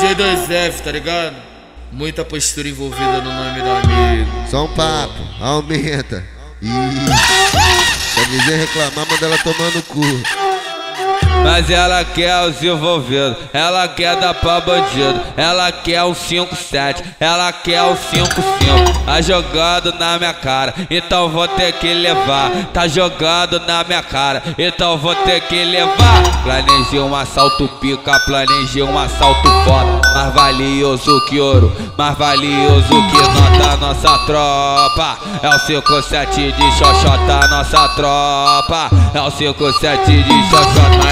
G2F, tá ligado? Muita postura envolvida no nome do amigo. Só um papo, aumenta. Ih, quer dizer reclamar, manda ela tomar no cu. Mas ela quer os envolvidos, ela quer dar pra bandido, ela quer o 5-7, ela quer o 5-5. Tá jogando na minha cara, então vou ter que levar. Tá jogando na minha cara, então vou ter que levar. Planejei um assalto pica, planejei um assalto foda. Mais valioso que ouro, mais valioso que nota nossa tropa. É o 5-7 de xoxota, nossa tropa. É o 5-7 de xoxota.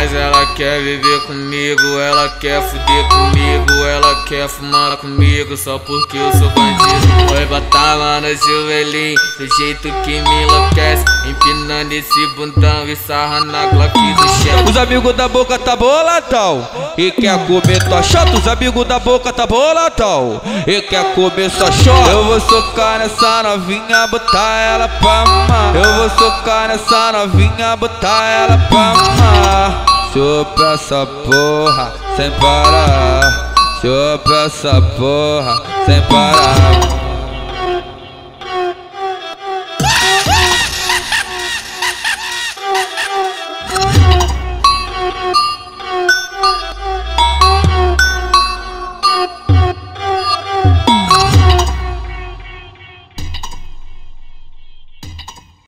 Quer viver comigo, ela quer fuder comigo, ela quer fumar comigo só porque eu sou bandido. Foi lá no joelhinho, do jeito que me enlouquece, empinando esse bundão e sarra na Glock do chefe. Os amigos da boca tá boladão e quer comer tua chota. Os amigos da boca tá boladão e quer comer sua chota. Eu vou socar nessa novinha, botar ela pra amar. Eu vou socar nessa novinha, botar ela pra amar. Chupa essa porra sem parar. Chupa essa porra sem parar.